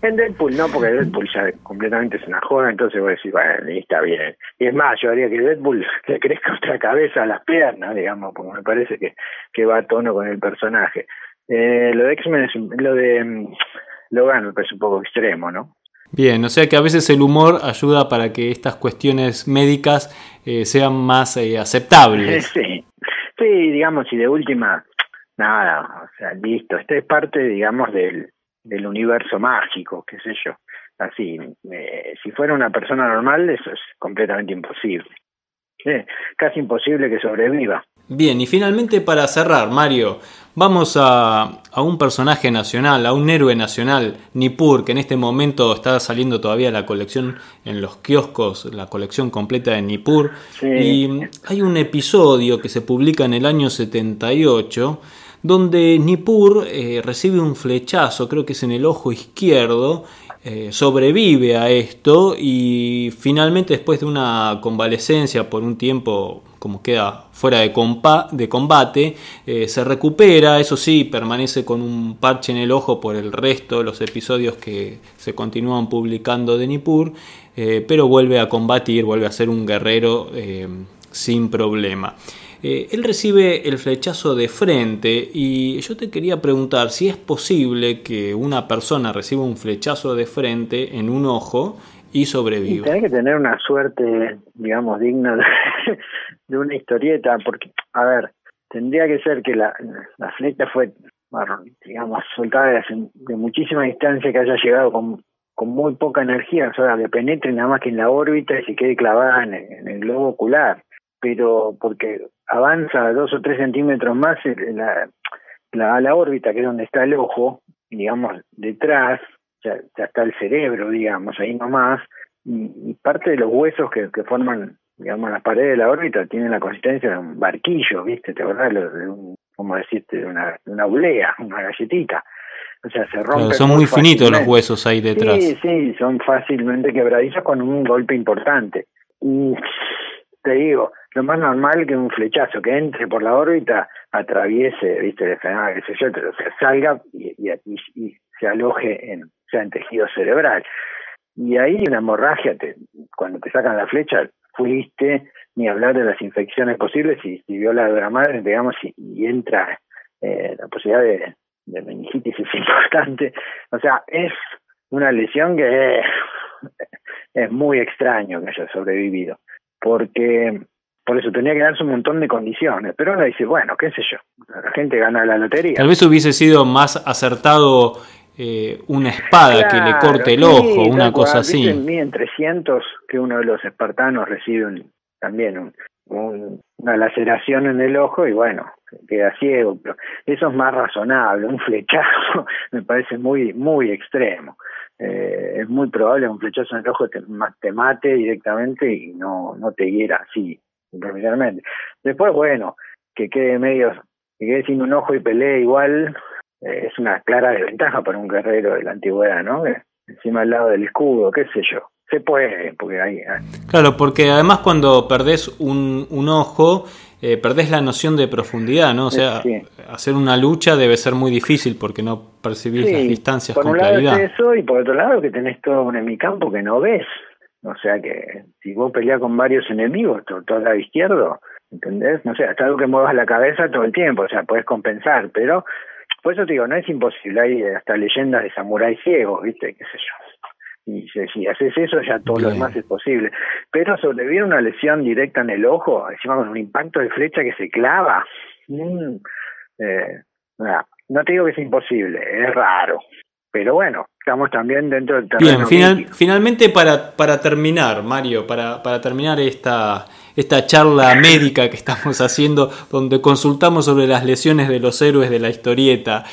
En Deadpool no, porque Deadpool ya completamente es una joda, entonces voy a decir, bueno, está bien. Y es más, yo haría que Deadpool le crezca otra cabeza a las piernas, digamos, porque me parece que, que va a tono con el personaje. Eh, lo de X-Men es, lo de um, Logan me parece un poco extremo, ¿no? Bien, o sea que a veces el humor ayuda para que estas cuestiones médicas eh, sean más eh, aceptables. Sí, sí, digamos, y de última, nada, o sea, listo, esta es parte, digamos, del, del universo mágico, qué sé yo. Así, eh, si fuera una persona normal, eso es completamente imposible. casi imposible que sobreviva. Bien, y finalmente para cerrar, Mario, vamos a, a, un personaje nacional, a un héroe nacional, Nippur, que en este momento está saliendo todavía la colección en los kioscos, la colección completa de Nippur. Y hay un episodio que se publica en el año 78 donde Nippur eh, recibe un flechazo, creo que es en el ojo izquierdo, eh, sobrevive a esto y finalmente después de una convalecencia por un tiempo como queda fuera de, de combate, eh, se recupera, eso sí, permanece con un parche en el ojo por el resto de los episodios que se continúan publicando de Nippur, pero vuelve a combatir, vuelve a ser un guerrero sin problema. Él recibe el flechazo de frente y yo te quería preguntar si es posible que una persona reciba un flechazo de frente en un ojo y sobreviva. Tiene que tener una suerte, digamos, digna de, de una historieta, porque, a ver, tendría que ser que la, la flecha fue, digamos, soltada de, de, muchísima distancia, que haya llegado con, con muy poca energía, o sea, que penetre nada más que en la órbita y se quede clavada en, el globo ocular, pero porque avanza dos o tres centímetros más la, la, la órbita, que es donde está el ojo, digamos, detrás, ya, ya está el cerebro, digamos, ahí nomás, y, y parte de los huesos que, que forman digamos, las paredes de la órbita tienen la consistencia de un barquillo, ¿viste? ¿Te acordás de un, como decirte, de una, una oblea, una galletita? O sea, se rompen. son muy, finitos los huesos ahí detrás. Sí, sí, son fácilmente quebradizos con un golpe importante. Y te digo, lo más normal que un flechazo que entre por la órbita atraviese, viste, el qué sé yo, o sea, salga y, se aloje en, sea, en tejido cerebral. Y ahí una hemorragia, te, cuando te sacan la flecha, fuiste, ni hablar de las infecciones posibles, si, si viola la madre, digamos, y, entra eh, la posibilidad de, de meningitis es importante. O sea, es una lesión que es, muy extraño que haya sobrevivido, porque por eso tenía que darse un montón de condiciones, pero uno dice, bueno, qué sé yo, la gente gana la lotería. Tal vez hubiese sido más acertado eh, una espada que le corte el ojo, una cosa así. En 1300 que uno de los espartanos recibe también una laceración en el ojo y bueno, queda ciego, pero eso es más razonable, un flechazo me parece muy muy extremo. Eh, es muy probable un flechazo en el ojo te, te mate directamente y no, no te hiera así, superficialmente. Después, bueno, que quede medio, que quede sin un ojo y pelee igual, eh, es una clara desventaja para un guerrero de la antigüedad, ¿no? Encima al lado del escudo, qué sé yo. Se puede, porque hay... Claro, porque además cuando perdés un, un ojo, eh, perdés la noción de profundidad, ¿no? O sea, hacer una lucha debe ser muy difícil porque no percibís las distancias por con un lado Es eso, y por otro lado que tenés todo un enemigo que no ves. O sea que si vos peleás con varios enemigos, todo, todo lado izquierdo, ¿entendés? No sé, hasta algo que muevas la cabeza todo el tiempo, o sea, puedes compensar, pero por eso te digo, no es imposible, hay hasta leyendas de samuráis ciegos, ¿viste? ¿Qué sé yo? Y si haces eso, ya todo lo demás es posible. Pero sobrevivir una lesión directa en el ojo, encima con un impacto de flecha que se clava, mm, eh, no te digo que es imposible, es raro. Pero bueno, estamos también dentro del terreno. Bien, finalmente para, para terminar, Mario, para, para terminar esta, esta charla médica que estamos haciendo, donde consultamos sobre las lesiones de los héroes de la historieta.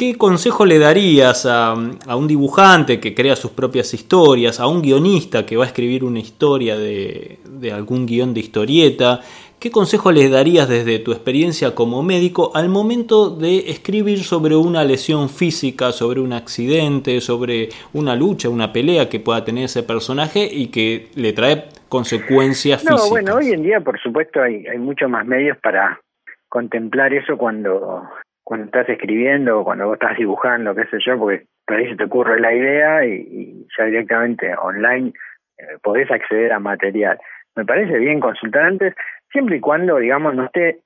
¿Qué consejo le darías a, a, un dibujante que crea sus propias historias, a un guionista que va a escribir una historia de, de algún guion de historieta? ¿Qué consejo le darías desde tu experiencia como médico al momento de escribir sobre una lesión física, sobre un accidente, sobre una lucha, una pelea que pueda tener ese personaje y que le trae consecuencias no, físicas? Bueno, hoy en día, por supuesto, hay, hay muchos más medios para contemplar eso cuando cuando estás escribiendo cuando vos estás dibujando, qué sé yo, porque por ahí se te ocurre la idea y, ya directamente online eh, podés acceder a material. Me parece bien consultar antes, siempre y cuando, digamos, no esté...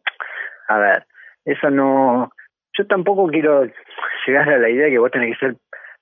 A ver, eso no... Yo tampoco quiero llegar a la idea que vos tenés que ser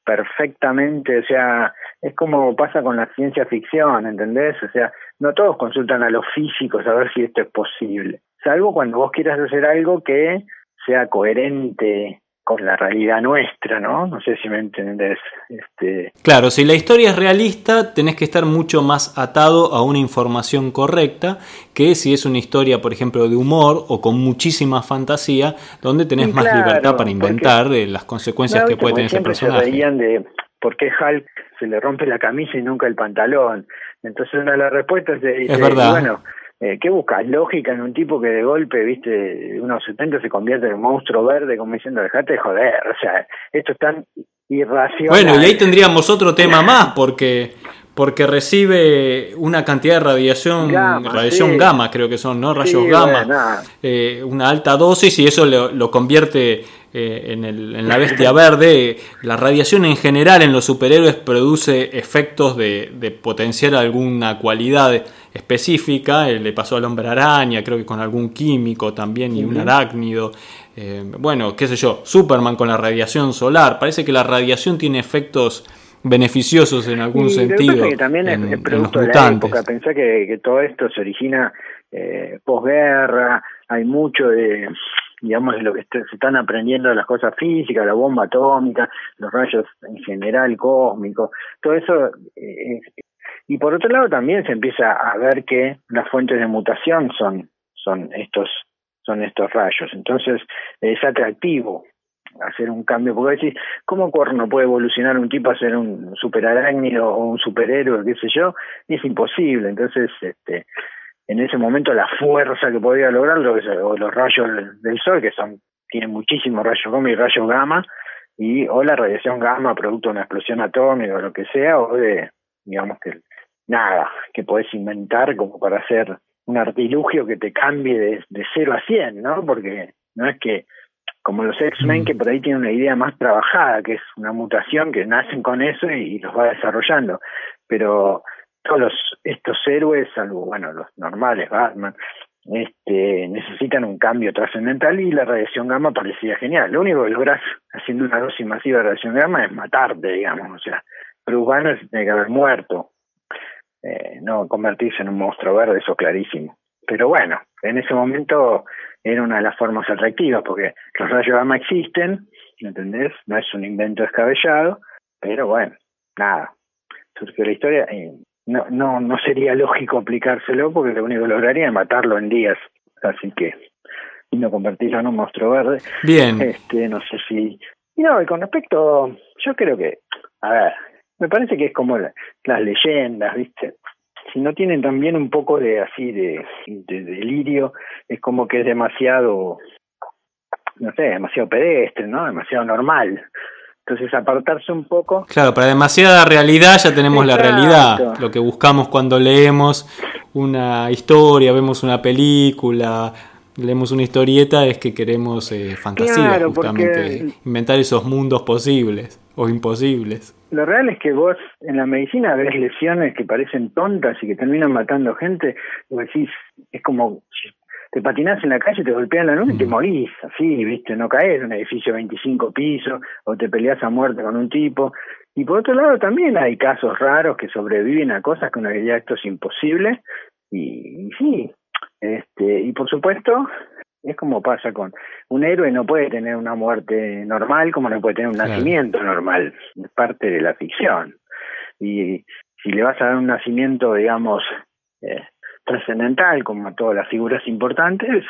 perfectamente, o sea, es como pasa con la ciencia ficción, ¿entendés? O sea, no todos consultan a los físicos a ver si esto es posible, salvo cuando vos quieras hacer algo que sea coherente con la realidad nuestra, ¿no? No sé si me entendés. Este... Claro, si la historia es realista, tenés que estar mucho más atado a una información correcta que si es una historia, por ejemplo, de humor o con muchísima fantasía, donde tenés más libertad para inventar de las consecuencias que puede tener ese personaje. Se de por qué Hulk se le rompe la camisa y nunca el pantalón. Entonces una de las respuestas es, es verdad. bueno, eh, ¿qué buscas? Lógica en un tipo que de golpe, viste, unos 70 se convierte en un monstruo verde, como diciendo, dejate de joder, o sea, esto es tan irracional. Bueno, y ahí tendríamos otro tema más, porque porque recibe una cantidad de radiación, radiación gamma creo que son, ¿no? Rayos gamma, eh, una alta dosis y eso lo, convierte eh, en, el, en, la bestia verde. La radiación en general en los superhéroes produce efectos de, de potenciar alguna cualidad específica, eh, le pasó al hombre araña, creo que con algún químico también y un arácnido. bueno, qué sé yo, Superman con la radiación solar, parece que la radiación tiene efectos beneficiosos en algún sentido. Que también en, es, producto de la época. Pensé que, que todo esto se origina eh, posguerra, hay mucho de digamos de lo que se están aprendiendo las cosas físicas, la bomba atómica, los rayos en general cósmicos, todo eso eh, y por otro lado también se empieza a ver que las fuentes de mutación son son estos son estos rayos, entonces es atractivo hacer un cambio, porque decís, ¿cómo cuerno puede evolucionar un tipo a ser un superarácnido o un superhéroe, qué sé yo? Y es imposible, entonces, este, en ese momento la fuerza que podía lograrlo, o los rayos del sol, que son, tienen muchísimos rayos gamma y rayos gamma, y o la radiación gamma producto de una explosión atómica o lo que sea, o de, digamos que nada, que podés inventar como para hacer un artilugio que te cambie de, de 0 a 100, ¿no? Porque no es que como los X-Men, mm. que por ahí tienen una idea más trabajada, que es una mutación que nacen con eso y, los va desarrollando. Pero todos los, estos héroes, salvo, bueno, los normales, Batman, este, necesitan un cambio trascendental y la radiación gamma parecía genial. Lo único que logras haciendo una dosis masiva de radiación gamma es matarte, digamos. O sea, Bruce Banner tiene que haber muerto, eh, no convertirse en un monstruo verde, eso clarísimo. Pero bueno, en ese momento era una de las formas atractivas, porque los rayos gamma existen, ¿entendés? No es un invento descabellado, pero bueno, nada, surgió la historia y no, no, no sería lógico aplicárselo porque lo único que lograría es matarlo en días, así que y no convertirlo en un monstruo verde. Bien. Este, no sé si... No, y con respecto, yo creo que, a ver, me parece que es como las leyendas, ¿viste? Si no tienen también un poco de así de, delirio, es como que es demasiado, no sé, demasiado pedestre, ¿no? Demasiado normal. Entonces apartarse un poco. Claro, para demasiada realidad ya tenemos la realidad. Lo que buscamos cuando leemos una historia, vemos una película, leemos una historieta es que queremos eh, fantasía, justamente, inventar esos mundos posibles o imposibles. Lo real es que vos en la medicina ves lesiones que parecen tontas y que terminan matando gente, y decís, es como te patinás en la calle, te golpean la nuca y te morís, así, viste, no caes en un edificio de 25 pisos o te peleas a muerte con un tipo. Y por otro lado también hay casos raros que sobreviven a cosas que uno diría esto es imposible y, y sí, este, y por supuesto es como pasa con un héroe no puede tener una muerte normal como no puede tener un nacimiento normal, es parte de la ficción. Y si le vas a dar un nacimiento, digamos, eh, trascendental como a todas las figuras importantes,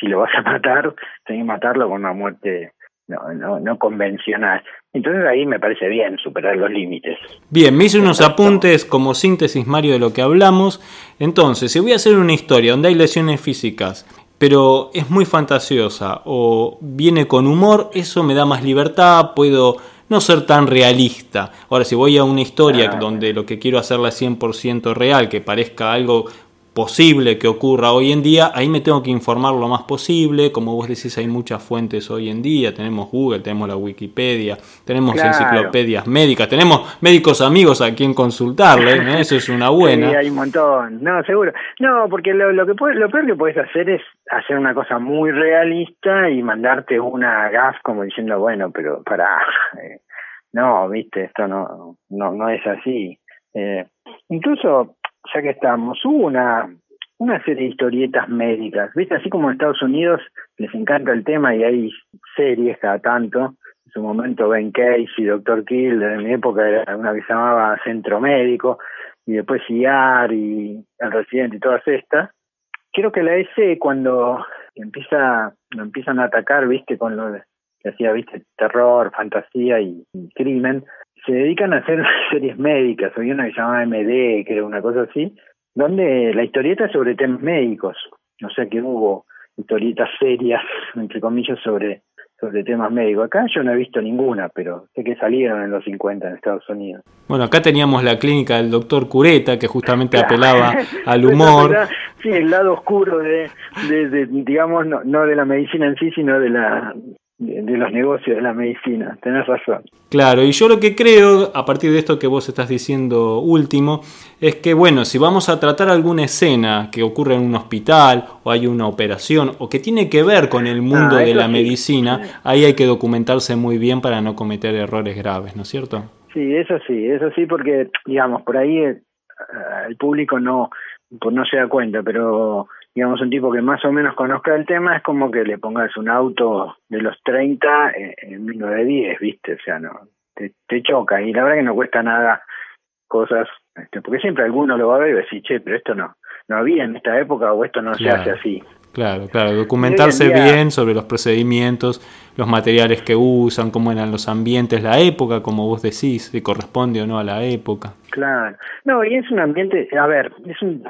si lo vas a matar, tenés que matarlo con una muerte no, no, no convencional. Entonces ahí me parece bien superar los límites. Bien, me hice unos apuntes como síntesis, Mario, de lo que hablamos. Entonces, si voy a hacer una historia donde hay lesiones físicas, pero es muy fantasiosa o viene con humor, eso me da más libertad, puedo no ser tan realista. Ahora, si voy a una historia donde lo que quiero hacerla es 100% real, que parezca algo posible que ocurra hoy en día, ahí me tengo que informar lo más posible. Como vos decís, hay muchas fuentes hoy en día. Tenemos Google, tenemos la Wikipedia, tenemos enciclopedias médicas, tenemos médicos amigos a quien consultarle. ¿no? Eso es una buena. Sí, hay un montón. No, seguro. No, porque lo, lo que lo peor que puedes hacer es hacer una cosa muy realista y mandarte una gaf como diciendo, bueno, pero para. Eh, no, viste, esto no, no, no es así. Eh, incluso ya que estamos, hubo una, una serie de historietas médicas, ¿viste? Así como en Estados Unidos les encanta el tema y hay series cada tanto. En su momento Ben Casey, Doctor Kill, en mi época era una que se llamaba Centro Médico, y después IAR y El Residente y todas estas. Creo que la S cuando empieza, empiezan a atacar, ¿viste? Con lo que hacía, ¿viste? Terror, fantasía y crimen, se dedican a hacer series médicas. Había una que se llamaba MD, que era una cosa así, donde la historieta es sobre temas médicos. O sea que hubo historietas serias, entre comillas, sobre sobre temas médicos. Acá yo no he visto ninguna, pero sé que salieron en los 50 en Estados Unidos. Bueno, acá teníamos la clínica del doctor Cureta, que justamente apelaba al humor. sí, el lado oscuro de, de, digamos, no, no de la medicina en sí, sino de la de, los negocios de la medicina, tenés razón. Claro, y yo lo que creo, a partir de esto que vos estás diciendo último, es que bueno, si vamos a tratar alguna escena que ocurre en un hospital o hay una operación o que tiene que ver con el mundo ah, de la medicina, ahí hay que documentarse muy bien para no cometer errores graves, ¿no es cierto? Sí, eso sí, eso sí, porque digamos, por ahí eh, el público no, pues no se da cuenta, pero digamos, un tipo que más o menos conozca el tema, es como que le pongas un auto de los 30 en, en 1910, ¿viste? O sea, no, te, te choca. Y la verdad que no cuesta nada cosas, este, porque siempre alguno lo va a ver y va a decir, che, pero esto no, no había en esta época o esto no se hace así. Claro, claro, documentarse bien sobre los procedimientos, los materiales que usan, cómo eran los ambientes, la época, como vos decís, si corresponde o no a la época. Claro, no, y es un ambiente, a ver, es un,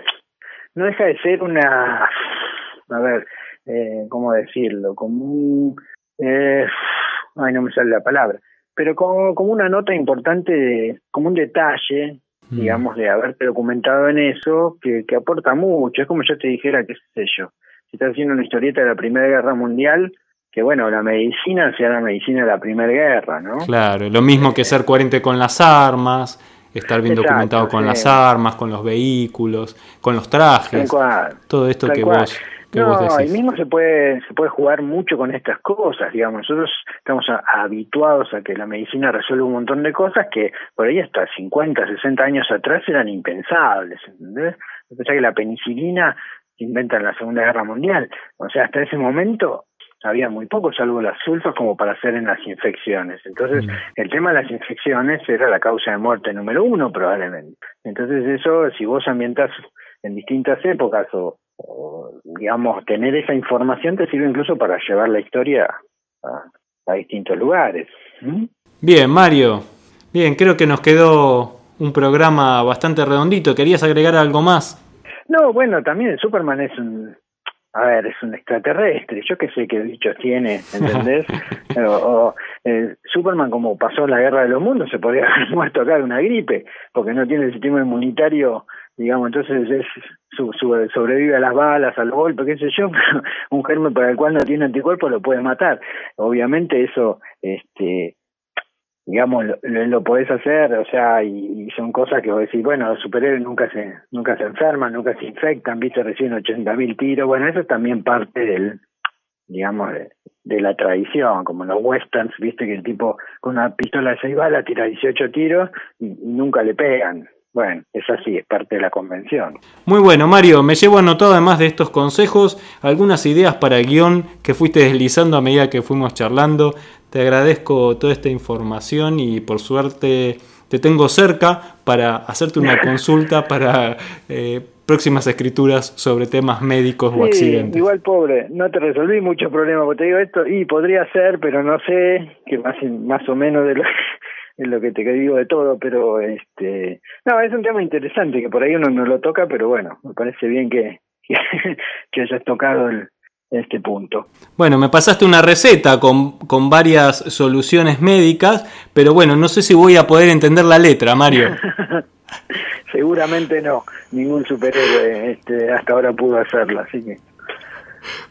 no deja de ser una, a ver, eh, ¿cómo decirlo? Como un, eh, ay, no me sale la palabra, pero como, como una nota importante, como un detalle, mm. digamos, de haberte documentado en eso, que, que aporta mucho. Es como yo te dijera, qué sé yo, si estás haciendo una historieta de la Primera Guerra Mundial, que bueno, la medicina sea la medicina de la Primera Guerra, ¿no? Claro, lo mismo que eh, ser coherente con las armas, estar bien documentado con las armas, con los vehículos, con los trajes, todo esto que vos que no, vos mismo se puede se puede jugar mucho con estas cosas, digamos. Nosotros estamos habituados a que la medicina resuelva un montón de cosas que por ahí hasta 50, 60 años atrás eran impensables, ¿entendés? Sea que la penicilina se inventa en la Segunda Guerra Mundial. O sea, hasta ese momento había muy poco, salvo las sulfas, como para hacer en las infecciones. Entonces, mm. el tema de las infecciones era la causa de muerte número uno, probablemente. Entonces, eso, si vos ambientas en distintas épocas o, digamos, tener esa información te sirve incluso para llevar la historia a, distintos lugares. Bien, Mario. Bien, creo que nos quedó un programa bastante redondito. ¿Querías agregar algo más? No, bueno, también Superman es un, a ver, es un extraterrestre, yo qué sé qué bichos tiene, ¿entendés? o, eh, Superman, como pasó la guerra de los mundos, se podría haber muerto acá de una gripe, porque no tiene el sistema inmunitario, digamos, entonces es su, sobrevive a las balas, al golpe, qué sé yo, un germen para el cual no tiene anticuerpos lo puede matar. Obviamente eso, este digamos, lo, lo, podés hacer, o sea, y, son cosas que vos decís, bueno, los superhéroes nunca se nunca se enferman, nunca se infectan, viste, recién 80.000 tiros, bueno, eso es también parte del, digamos, de, la tradición, como los westerns, viste, que el tipo con una pistola de 6 balas tira 18 tiros y, nunca le pegan. Bueno, es así, es parte de la convención. Muy bueno, Mario, me llevo anotado además de estos consejos algunas ideas para el guion que fuiste deslizando a medida que fuimos charlando. Te agradezco toda esta información y por suerte te tengo cerca para hacerte una consulta para eh, próximas escrituras sobre temas médicos o accidentes. Igual pobre, no te resolví muchos problemas, porque te digo esto, y podría ser, pero no sé, que más, más o menos de lo, es lo que te digo de todo, pero este, no, es un tema interesante que por ahí uno no lo toca, pero bueno, me parece bien que, que, que hayas tocado el, este punto. Bueno, me pasaste una receta con, con varias soluciones médicas, pero bueno, no sé si voy a poder entender la letra, Mario. Seguramente no, ningún superhéroe este, hasta ahora pudo hacerlo, así que...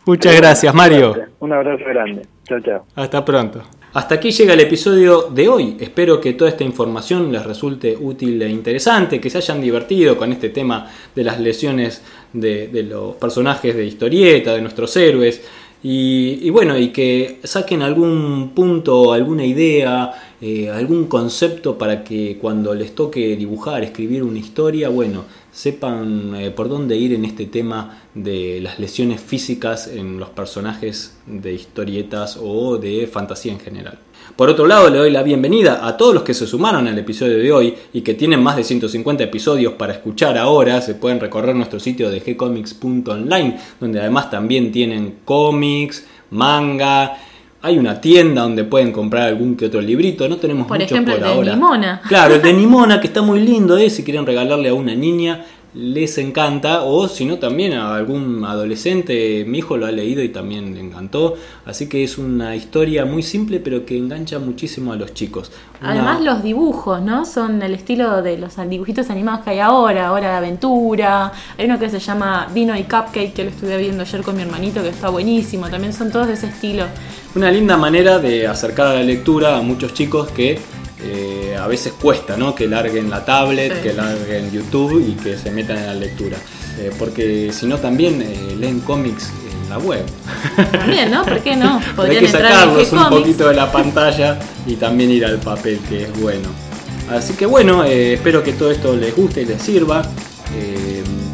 Muchas gracias, Mario. Un abrazo grande. Chao, chao. Hasta pronto. Hasta aquí llega el episodio de hoy. Espero que toda esta información les resulte útil e interesante, que se hayan divertido con este tema de las lesiones de, los personajes de historieta, de nuestros héroes. Y, bueno, y que saquen algún punto, alguna idea, eh, algún concepto para que cuando les toque dibujar, escribir una historia, bueno, sepan eh, por dónde ir en este tema de las lesiones físicas en los personajes de historietas o de fantasía en general. Por otro lado, le doy la bienvenida a todos los que se sumaron al episodio de hoy y que tienen más de 150 episodios para escuchar ahora. Se pueden recorrer nuestro sitio de gcomics.online, donde además también tienen cómics, manga, hay una tienda donde pueden comprar algún que otro librito, no tenemos por muchos por ahora. De Nimona. Claro, el de Nimona, que está muy lindo, ¿eh? si quieren regalarle a una niña les encanta o si no también a algún adolescente, mi hijo lo ha leído y también le encantó, así que es una historia muy simple pero que engancha muchísimo a los chicos. Además los dibujos, ¿no? Son el estilo de los dibujitos animados que hay ahora, ahora de aventura, hay uno que se llama Vino y Cupcake que lo estuve viendo ayer con mi hermanito que está buenísimo, también son todos de ese estilo. Una linda manera de acercar a la lectura a muchos chicos que eh, a veces cuesta, ¿no? Que larguen la tablet, que larguen YouTube y que se metan en la lectura. Eh, porque si no también eh, leen cómics en la web. También, ¿no? ¿Por qué no? Hay que sacarlos un poquito de la pantalla y también ir al papel, que es bueno. Así que bueno, espero que todo esto les guste y les sirva.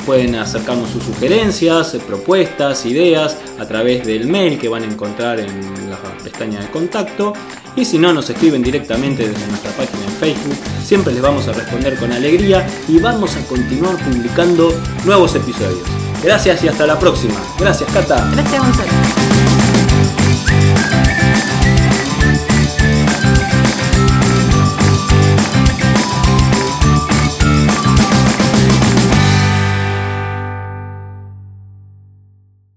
pueden acercarnos sus sugerencias, propuestas, ideas a través del mail que van a encontrar en la pestaña de contacto y si no nos escriben directamente desde nuestra página en Facebook, siempre les vamos a responder con alegría y vamos a continuar publicando nuevos episodios. Gracias y hasta la próxima. Gracias, Cata. Gracias, Gonzalo.